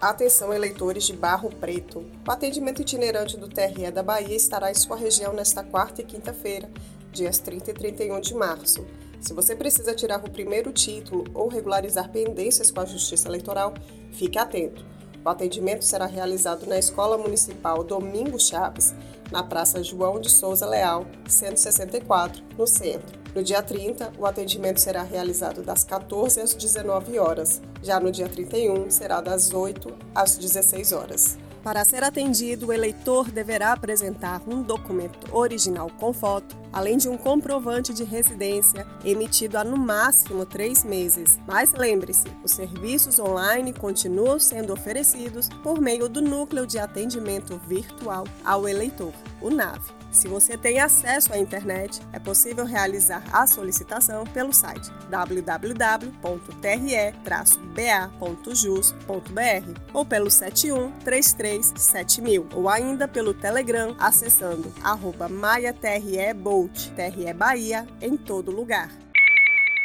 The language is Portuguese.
Atenção, eleitores de Barro Preto. O atendimento itinerante do TRE da Bahia estará em sua região nesta quarta e quinta-feira, dias 30 e 31 de março. Se você precisa tirar o primeiro título ou regularizar pendências com a Justiça Eleitoral, fique atento. O atendimento será realizado na Escola Municipal Domingo Chaves, na Praça João de Souza Leal, 164, no centro. No dia 30, o atendimento será realizado das 14 às 19 horas. Já no dia 31, será das 8 às 16 horas. Para ser atendido, o eleitor deverá apresentar um documento original com foto, além de um comprovante de residência emitido há no máximo três meses. Mas lembre-se, os serviços online continuam sendo oferecidos por meio do Núcleo de Atendimento Virtual ao Eleitor, o NAVE. Se você tem acesso à internet, é possível realizar a solicitação pelo site www.tre-ba.jus.br ou pelo 71 33 7000 ou ainda pelo Telegram acessando arroba TRE Bahia em todo lugar.